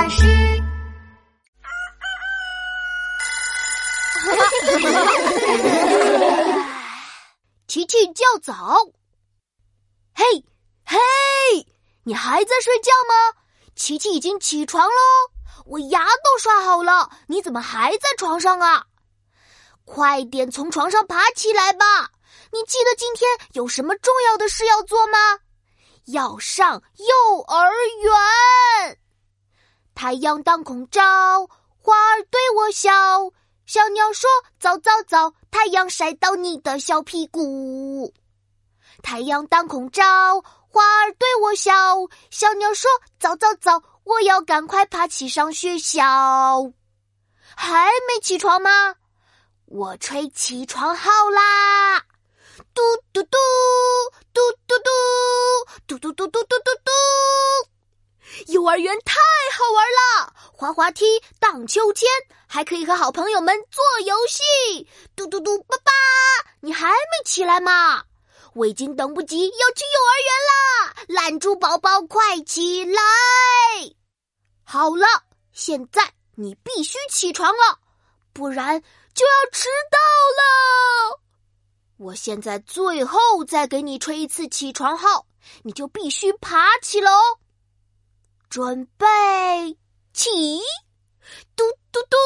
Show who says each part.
Speaker 1: 巴士。
Speaker 2: 琪琪叫早，嘿，嘿，你还在睡觉吗？琪琪已经起床喽，我牙都刷好了，你怎么还在床上啊？快点从床上爬起来吧！你记得今天有什么重要的事要做吗？要上幼儿园。太阳当空照，花儿对我笑。小鸟说：“早早早，太阳晒到你的小屁股。”太阳当空照，花儿对我笑。小鸟说：“早早早，我要赶快爬起上学校。”还没起床吗？我吹起床号啦！嘟嘟嘟，嘟嘟嘟，嘟嘟嘟嘟嘟幼儿园太好玩了，滑滑梯、荡秋千，还可以和好朋友们做游戏。嘟嘟嘟，爸爸，你还没起来吗？我已经等不及要去幼儿园啦！懒猪宝宝，快起来！好了，现在你必须起床了，不然就要迟到了。我现在最后再给你吹一次起床号，你就必须爬起了哦。准备起嘟嘟嘟。